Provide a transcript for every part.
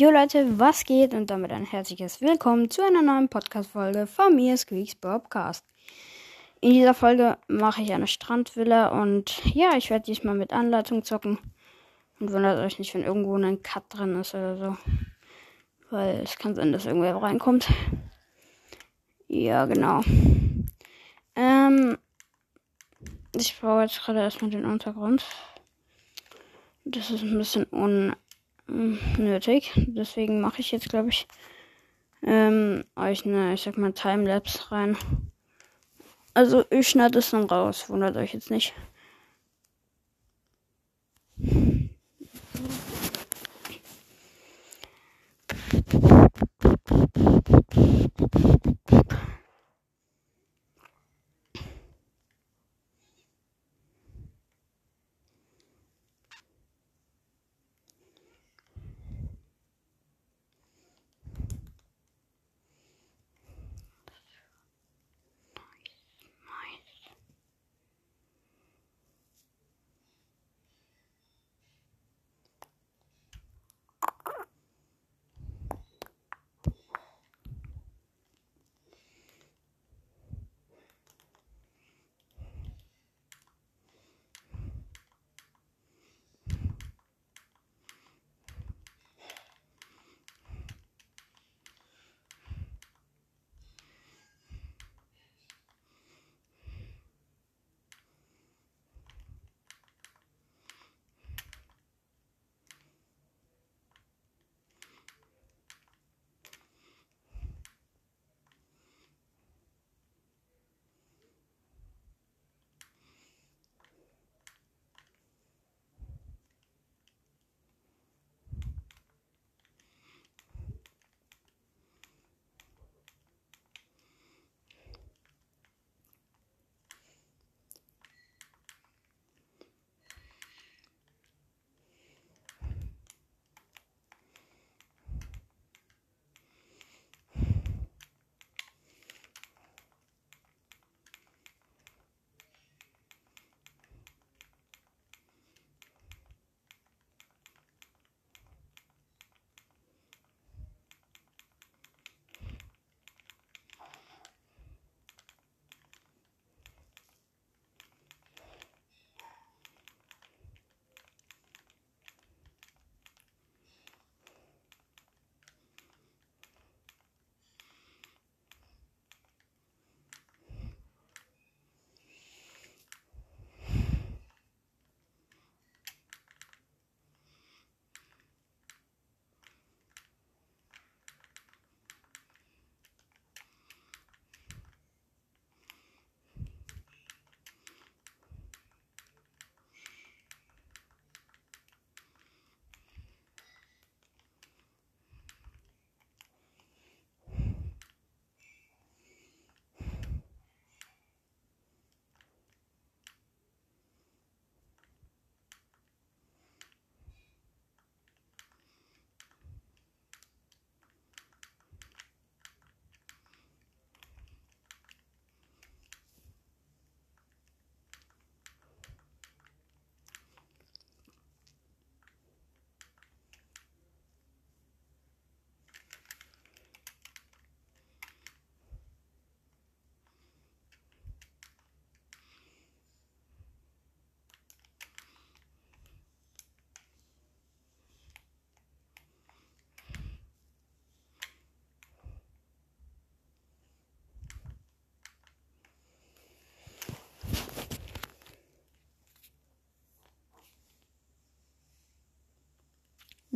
Jo Leute, was geht? Und damit ein herzliches Willkommen zu einer neuen Podcast-Folge von mir, Squeaks Bobcast. In dieser Folge mache ich eine Strandvilla und ja, ich werde diesmal mit Anleitung zocken. Und wundert euch nicht, wenn irgendwo ein Cut drin ist oder so. Weil es kann sein, dass irgendwer reinkommt. Ja, genau. Ähm, ich baue jetzt gerade erstmal den Untergrund. Das ist ein bisschen unnötig. Deswegen mache ich jetzt, glaube ich, ähm, euch eine, ich sag mal, Timelapse rein. Also ich schneide es dann raus, wundert euch jetzt nicht.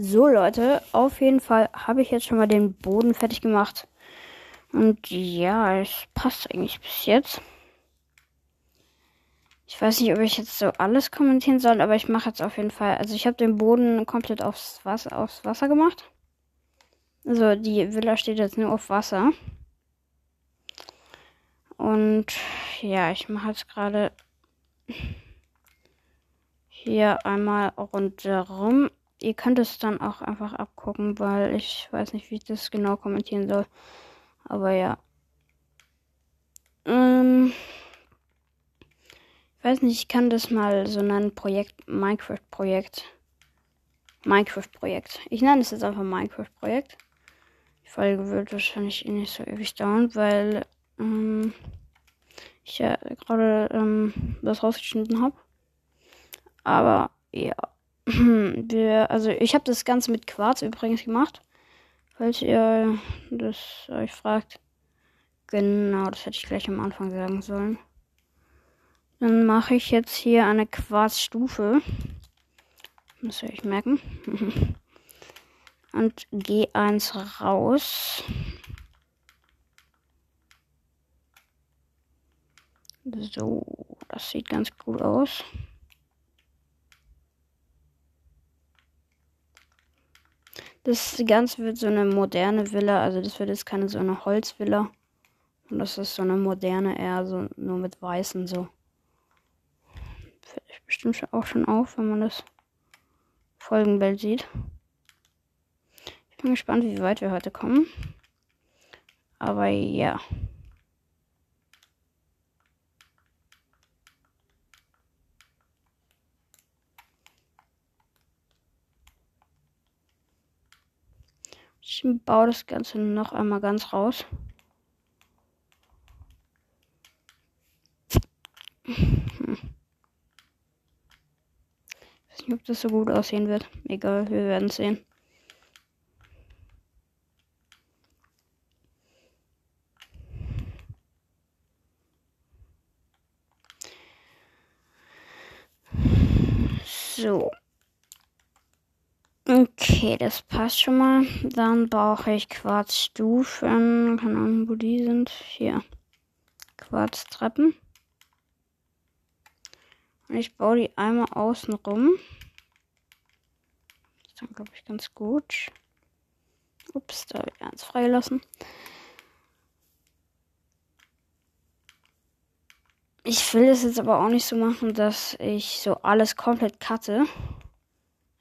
So Leute, auf jeden Fall habe ich jetzt schon mal den Boden fertig gemacht. Und ja, es passt eigentlich bis jetzt. Ich weiß nicht, ob ich jetzt so alles kommentieren soll, aber ich mache jetzt auf jeden Fall. Also ich habe den Boden komplett aufs Wasser, aufs Wasser gemacht. Also die Villa steht jetzt nur auf Wasser. Und ja, ich mache jetzt gerade hier einmal rundherum ihr könnt es dann auch einfach abgucken, weil ich weiß nicht, wie ich das genau kommentieren soll. Aber ja. Ähm, ich weiß nicht, ich kann das mal so nennen, Projekt, Minecraft-Projekt. Minecraft-Projekt. Ich nenne es jetzt einfach Minecraft-Projekt. Die Folge wird wahrscheinlich eh nicht so ewig dauern, weil ähm, ich ja gerade ähm, das rausgeschnitten habe. Aber ja. Wir, also ich habe das Ganze mit Quarz übrigens gemacht. Falls ihr das euch fragt. Genau, das hätte ich gleich am Anfang sagen sollen. Dann mache ich jetzt hier eine Quarzstufe. Soll ich merken. Und G1 raus. So, das sieht ganz gut aus. Das Ganze wird so eine moderne Villa, also das wird jetzt keine so eine Holzvilla. Und das ist so eine moderne, eher so nur mit weißen so. Fällt euch bestimmt auch schon auf, wenn man das Folgenbild sieht. Ich bin gespannt, wie weit wir heute kommen. Aber ja. Ich baue das Ganze noch einmal ganz raus. Ich weiß nicht, ob das so gut aussehen wird. Egal, wir werden sehen. So. Okay, das passt schon mal. Dann brauche ich Quarzstufen. Keine Ahnung, wo die sind. Hier. Quarztreppen. Und ich baue die einmal außen rum. Das ist dann, glaube ich, ganz gut. Ups, da habe ich eins freigelassen. Ich will es jetzt aber auch nicht so machen, dass ich so alles komplett cutte.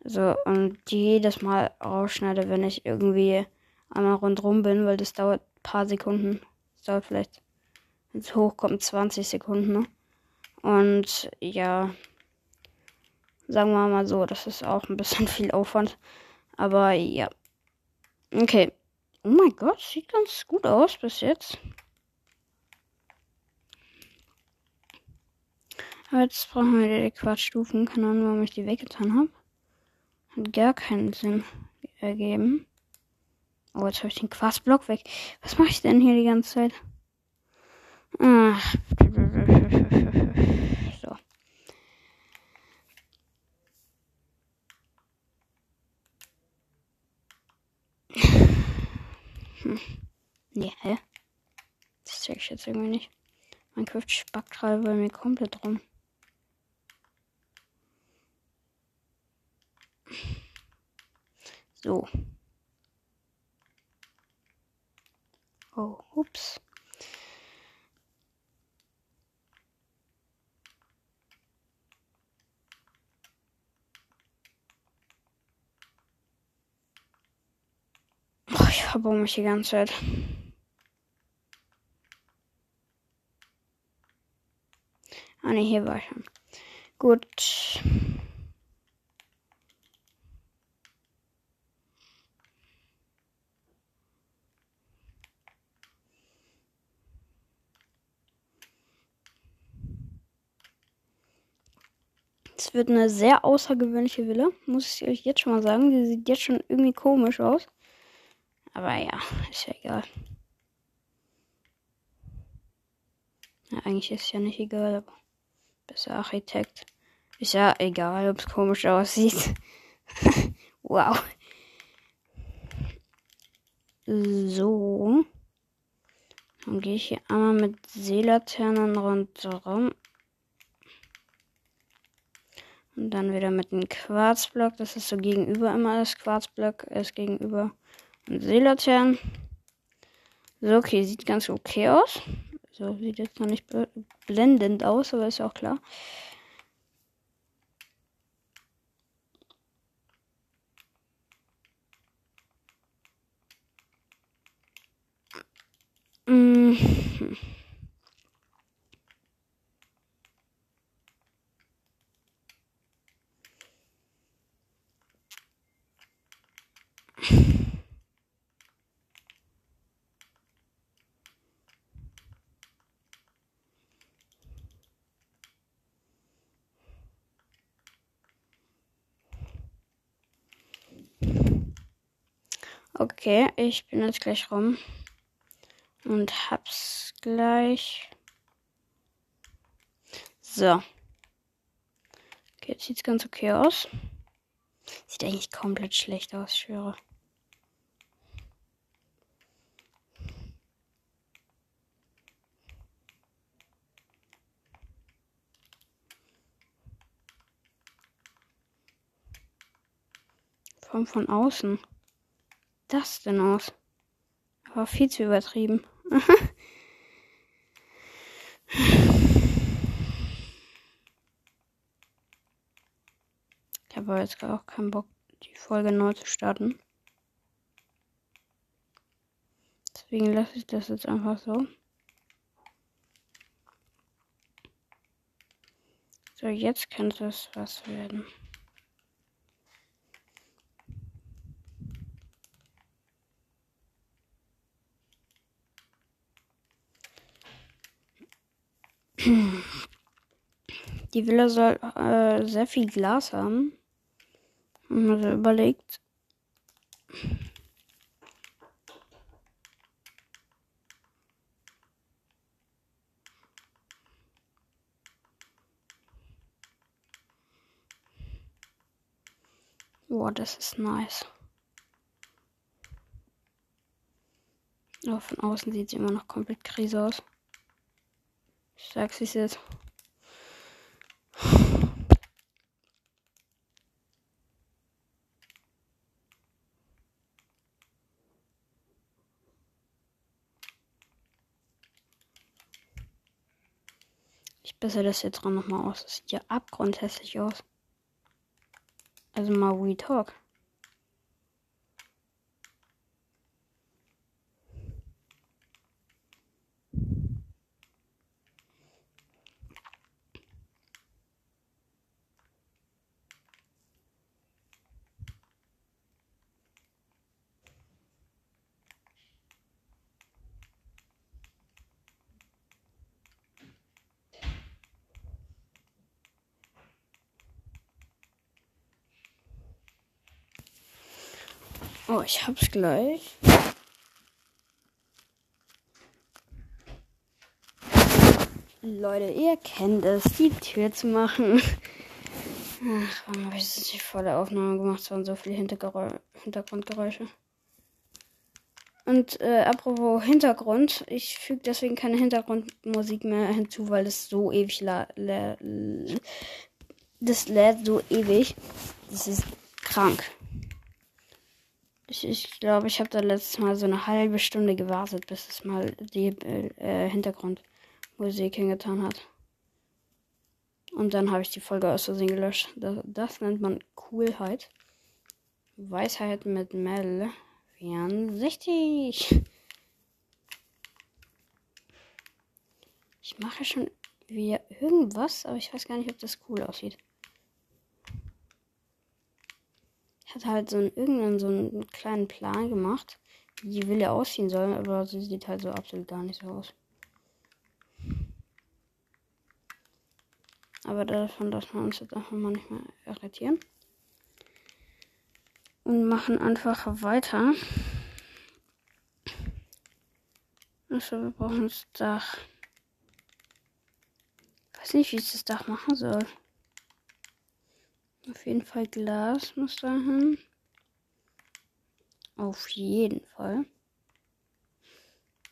So, und jedes Mal rausschneide, wenn ich irgendwie einmal rundrum bin, weil das dauert ein paar Sekunden. Das dauert vielleicht, wenn es hochkommt, 20 Sekunden, ne? Und ja, sagen wir mal so, das ist auch ein bisschen viel Aufwand. Aber ja. Okay. Oh mein Gott, sieht ganz gut aus bis jetzt. Jetzt brauchen wir die Quatschstufen. Keine Ahnung, warum ich die weggetan habe. Hat gar keinen Sinn ergeben. Oh, jetzt habe ich den Quarzblock weg. Was mache ich denn hier die ganze Zeit? Ach. So. Hm. Nee, hä? Das zeige ich jetzt irgendwie nicht. Mein Minecraft spackt gerade bei mir komplett rum. So. Oh, ups. Oh, ich verbaue mich die ganze Zeit. Ah ne, hier war ich schon. Gut. Es wird eine sehr außergewöhnliche Villa, muss ich euch jetzt schon mal sagen. Die sieht jetzt schon irgendwie komisch aus. Aber ja, ist ja egal. Ja, eigentlich ist ja nicht egal, aber besser Architekt. Ist ja egal, ob es komisch aussieht. wow. So. Dann gehe ich hier einmal mit Seelaternen rundherum. Und dann wieder mit einem Quarzblock. Das ist so gegenüber immer das Quarzblock ist gegenüber. Und Seelaternen. So, okay, sieht ganz okay aus. So, sieht jetzt noch nicht blendend aus, aber ist auch klar. Okay, ich bin jetzt gleich rum. Und hab's gleich. So. Okay, jetzt sieht's ganz okay aus. Sieht eigentlich komplett schlecht aus, schwöre. Von von außen. Das denn aus? War viel zu übertrieben. ich habe jetzt auch keinen Bock, die Folge neu zu starten. Deswegen lasse ich das jetzt einfach so. So, jetzt könnte es was werden. Die Villa soll äh, sehr viel Glas haben. Und überlegt. Boah, das ist nice. Aber von außen sieht sie immer noch komplett krise aus. Ich sag's es jetzt. Ich bessere das jetzt dran nochmal aus. Das sieht ja abgrundhässlich aus. Also mal We Talk. Oh, ich hab's gleich. Leute, ihr kennt es, die Tür zu machen. Ach, warum habe ich das nicht vor der Aufnahme gemacht? Es waren so viele Hintergerä Hintergrundgeräusche. Und äh, apropos Hintergrund, ich füge deswegen keine Hintergrundmusik mehr hinzu, weil es so ewig la das lädt so ewig. Das ist krank. Ich glaube, ich, glaub, ich habe da letztes Mal so eine halbe Stunde gewartet, bis es mal die äh, Hintergrundmusik hingetan hat. Und dann habe ich die Folge aus Versehen gelöscht. Das, das, nennt man Coolheit. Weisheit mit Mel 64. Ich mache schon wie irgendwas, aber ich weiß gar nicht, ob das cool aussieht. Hat halt so einen, irgendeinen so einen kleinen Plan gemacht, wie die Wille aussehen soll, aber sie sieht halt so absolut gar nicht so aus. Aber davon darf man uns jetzt einfach mal nicht mehr irritieren. Und machen einfach weiter. Also wir brauchen das Dach. Ich weiß nicht, wie ich das Dach machen soll. Auf jeden Fall Glas muss da hin. Auf jeden Fall.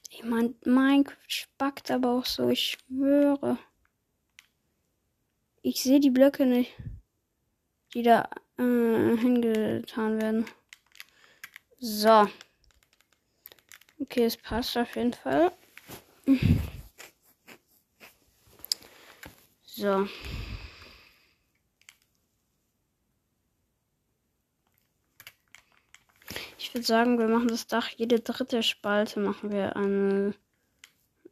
Ich meine, Minecraft spackt aber auch so, ich schwöre. Ich sehe die Blöcke nicht, die da äh, hingetan werden. So. Okay, es passt auf jeden Fall. So. Ich würde sagen, wir machen das Dach, jede dritte Spalte machen wir eine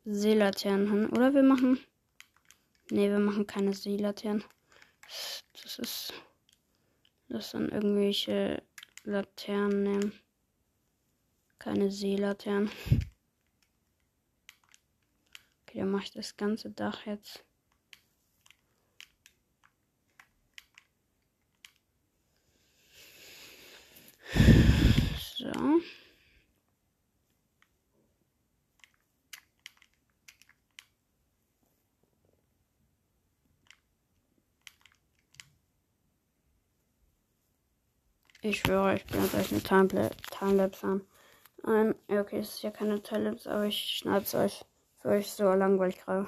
Seelaternen hin. Oder wir machen. Ne, wir machen keine Seelaternen. Das ist. Das dann irgendwelche Laternen. Keine Seelaternen. Okay, dann mache ich das ganze Dach jetzt. So. Ich schwöre, ich bin gleich eine Timelapse an. Ähm, okay, es ist ja keine Timelapse, aber ich schneide es euch für euch so langweilig gerade.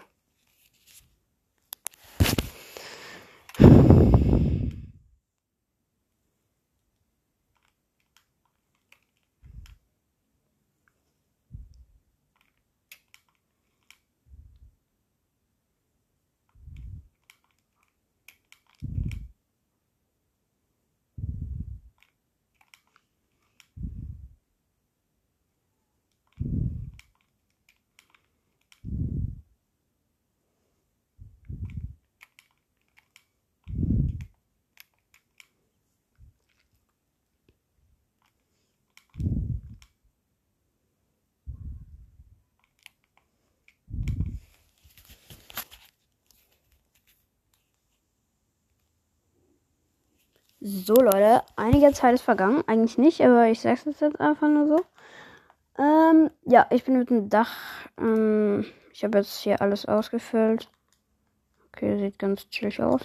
So, Leute, einige Zeit ist vergangen. Eigentlich nicht, aber ich sag's jetzt einfach nur so. Ähm, ja, ich bin mit dem Dach. Ähm, ich habe jetzt hier alles ausgefüllt. Okay, sieht ganz chillig aus.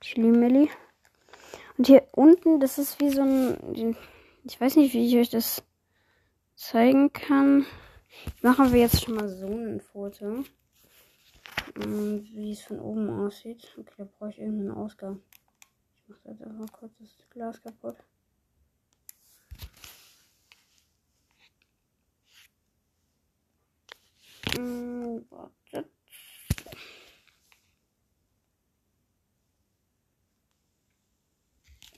Chili Milli. Und hier unten, das ist wie so ein. Ich weiß nicht, wie ich euch das zeigen kann. Machen wir jetzt schon mal so ein Foto. Ähm, wie es von oben aussieht. Okay, da brauche ich irgendeinen Ausgang mache jetzt einfach kurz das Glas kaputt. Warte.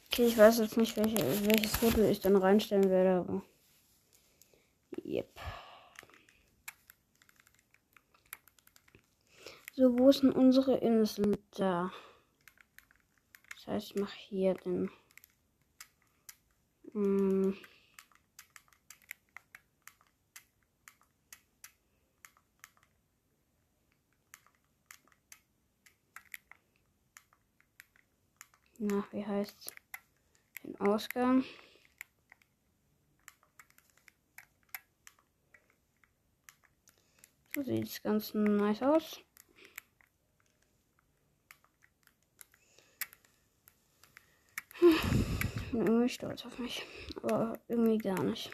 Okay, ich weiß jetzt nicht, welche, welches Foto ich dann reinstellen werde, aber. Yep. So, wo ist denn unsere Insel? Da. Das heißt, ich mache hier den. Mh, na, wie heißt's? Den Ausgang. So sieht es ganz nice aus. Ich bin irgendwie stolz auf mich. Aber irgendwie gar nicht.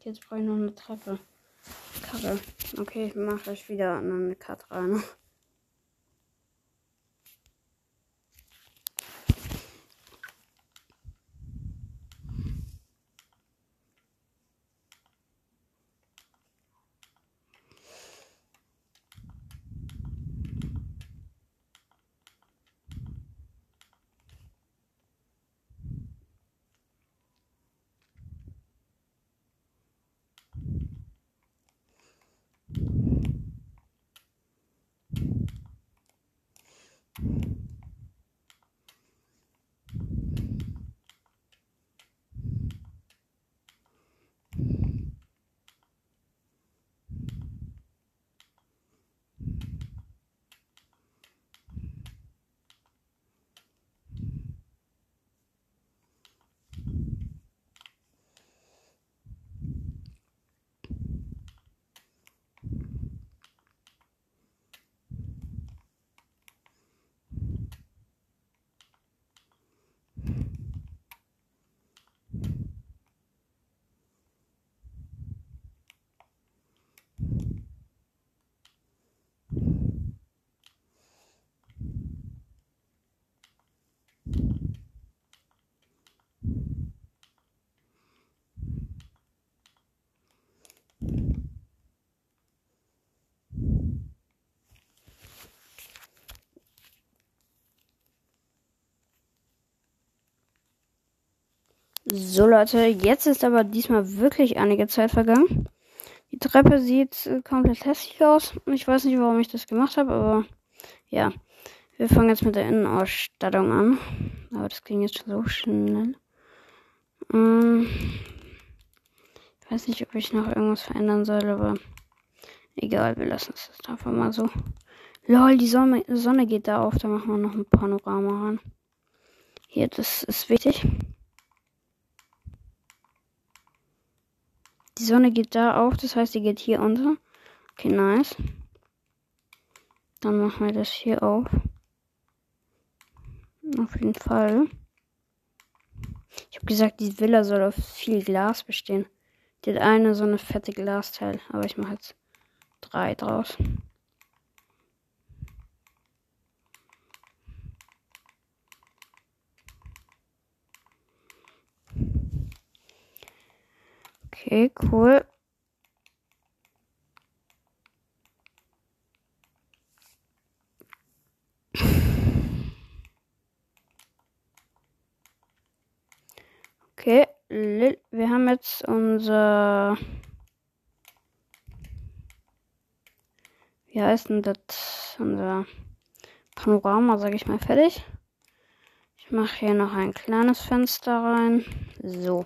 Jetzt brauche ich noch eine Treppe. Karre. Okay, ich mache euch wieder eine Karte rein. So Leute, jetzt ist aber diesmal wirklich einige Zeit vergangen. Die Treppe sieht äh, komplett hässlich aus. Ich weiß nicht, warum ich das gemacht habe, aber ja. Wir fangen jetzt mit der Innenausstattung an. Aber das ging jetzt so schnell. Ähm, ich weiß nicht, ob ich noch irgendwas verändern soll, aber egal, wir lassen es jetzt einfach mal so. Lol, die Sonne, Sonne geht da auf, da machen wir noch ein Panorama ran. Hier, das ist wichtig. Die Sonne geht da auf, das heißt, die geht hier unter. Okay, nice. Dann machen wir das hier auf. Auf jeden Fall. Ich habe gesagt, die Villa soll auf viel Glas bestehen. Die hat eine so eine fette Glasteil, aber ich mache jetzt drei draus. Okay, cool. Okay, wir haben jetzt unser. Wie heißt denn das? Unser Panorama, sage ich mal, fertig. Ich mache hier noch ein kleines Fenster rein. So.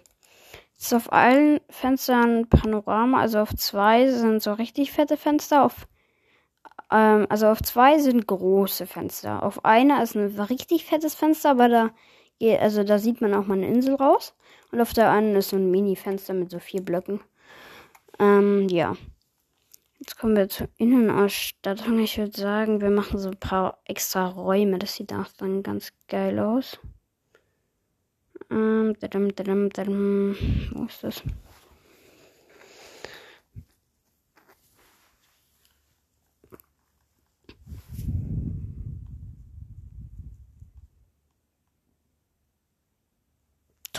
Jetzt auf allen Fenstern Panorama, also auf zwei sind so richtig fette Fenster, auf ähm, also auf zwei sind große Fenster. Auf einer ist ein richtig fettes Fenster, aber da also da sieht man auch mal eine Insel raus. Und auf der einen ist so ein Mini-Fenster mit so vier Blöcken. Ähm, ja. Jetzt kommen wir zur Innenausstattung. Ich würde sagen, wir machen so ein paar extra Räume. Das sieht auch dann ganz geil aus. Ähm, dadum, dadum, dadum. Wo ist das?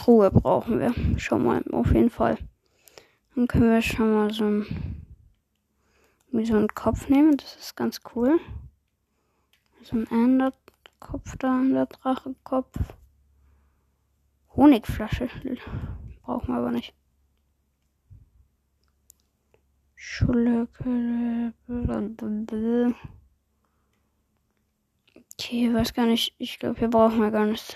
Truhe brauchen wir schon mal, auf jeden Fall. Dann können wir schon mal so ein, wie so einen Kopf nehmen, das ist ganz cool. So ein Ender-Kopf da, der Drachekopf. Honigflasche brauchen wir aber nicht. Schullecke. Okay, weiß gar nicht. Ich glaube, hier brauchen wir gar nichts.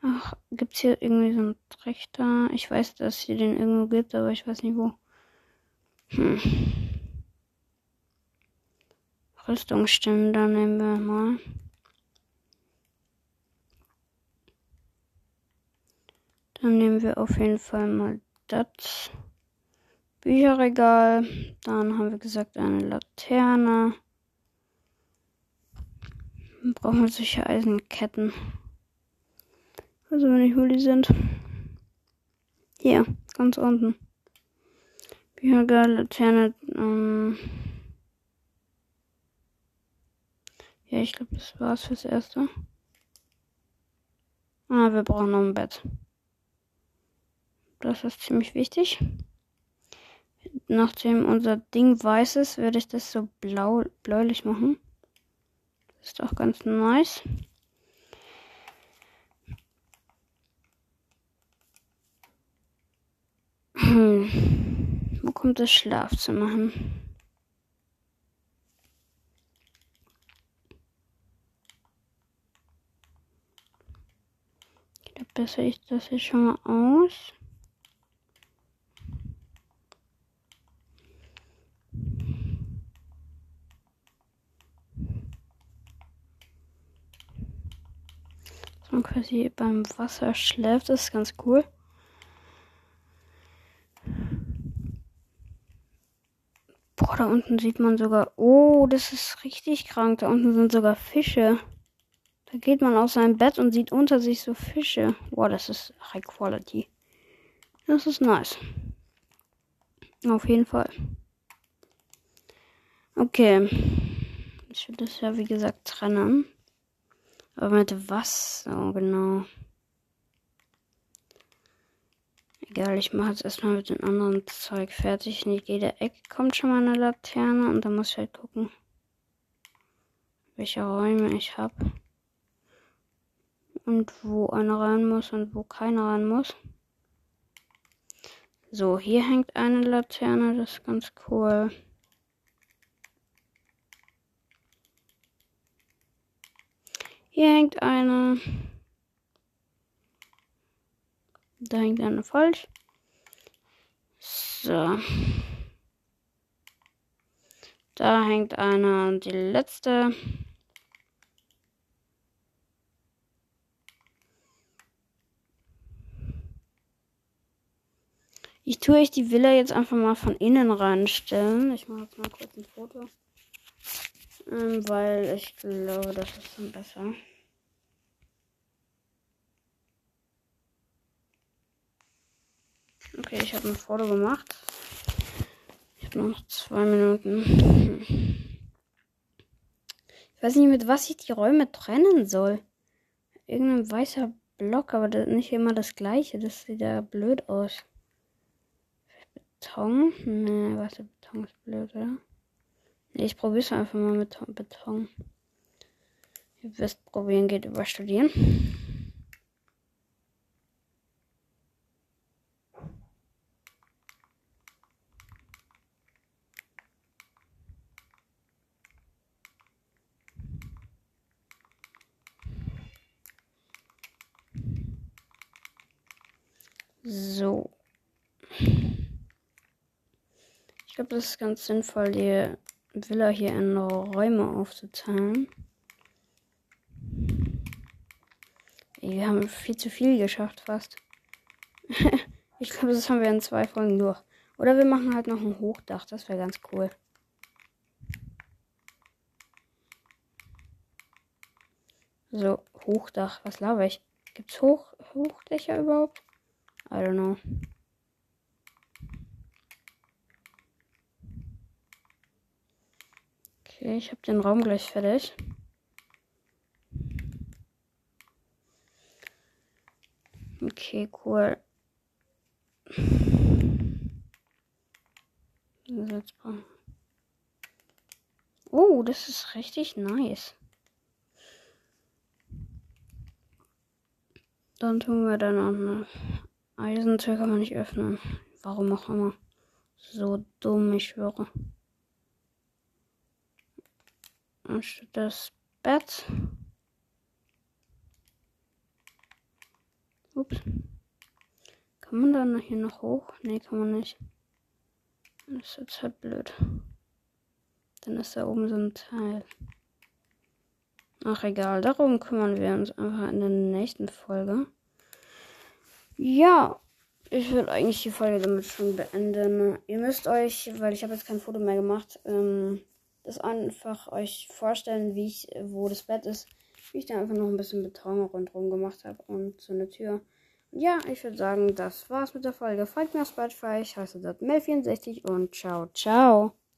Ach, gibt's hier irgendwie so einen Trichter? Ich weiß, dass es hier den irgendwo gibt, aber ich weiß nicht wo. Hm. Rüstungsständer nehmen wir mal. Dann nehmen wir auf jeden Fall mal das Bücherregal. Dann haben wir gesagt eine Laterne. Dann brauchen wir solche Eisenketten. Also wenn ich wo die sind. Hier, ganz unten. Bücherregal, Laterne, ähm ja, ich glaube, das war's fürs Erste. Ah, wir brauchen noch ein Bett. Das ist ziemlich wichtig. Nachdem unser Ding weiß ist, werde ich das so blau, bläulich machen. Das ist auch ganz nice. Hm. Wo kommt das Schlafzimmer hin? Da bessere ich das hier schon mal aus. Quasi beim Wasser schläft, das ist ganz cool. Boah, da unten sieht man sogar. Oh, das ist richtig krank. Da unten sind sogar Fische. Da geht man aus seinem Bett und sieht unter sich so Fische. Boah, das ist High Quality. Das ist nice. Auf jeden Fall. Okay. Ich will das ja wie gesagt trennen. Aber mit was? So genau. Egal, ich mache jetzt erstmal mit dem anderen Zeug fertig. In jede Ecke kommt schon mal eine Laterne und dann muss ich halt gucken, welche Räume ich habe. Und wo eine rein muss und wo keine rein muss. So, hier hängt eine Laterne, das ist ganz cool. Hier hängt eine. Da hängt eine falsch. So. Da hängt eine, die letzte. Ich tue euch die Villa jetzt einfach mal von innen reinstellen. Ich mache jetzt mal kurz ein Foto. Ähm, weil ich glaube, das ist dann besser. Okay, ich habe ein Foto gemacht. Ich habe noch zwei Minuten. Ich weiß nicht, mit was ich die Räume trennen soll. Irgendein weißer Block, aber nicht immer das gleiche. Das sieht ja blöd aus. Beton? Ne, weißer Beton ist blöd, oder? Ich probiere es einfach mal mit Beton. Ihr wisst, probieren geht über Studieren. So. Ich glaube, das ist ganz sinnvoll, die Villa hier in Räume aufzuteilen. Wir haben viel zu viel geschafft fast. ich glaube, das haben wir in zwei Folgen durch. Oder wir machen halt noch ein Hochdach. Das wäre ganz cool. So, Hochdach. Was laber ich? Gibt's Hoch Hochdächer überhaupt? I don't know. Okay, ich habe den Raum gleich fertig. Okay, cool. Oh, das ist richtig nice. Dann tun wir dann auch eine Eisentür kann man nicht öffnen. Warum auch immer. So dumm, ich schwöre. Und das Bett. Ups. Kann man dann hier noch hoch? Nee, kann man nicht. Das ist jetzt halt blöd. Dann ist da oben so ein Teil. Ach egal, darum kümmern wir uns einfach in der nächsten Folge. Ja, ich will eigentlich die Folge damit schon beenden. Ihr müsst euch, weil ich habe jetzt kein Foto mehr gemacht, ähm, das einfach euch vorstellen, wie ich, wo das Bett ist, wie ich da einfach noch ein bisschen Beton rundherum gemacht habe und so eine Tür. Und ja, ich würde sagen, das war's mit der Folge. Folgt mir auf Spotify, ich heiße dort Mel64 und ciao, ciao.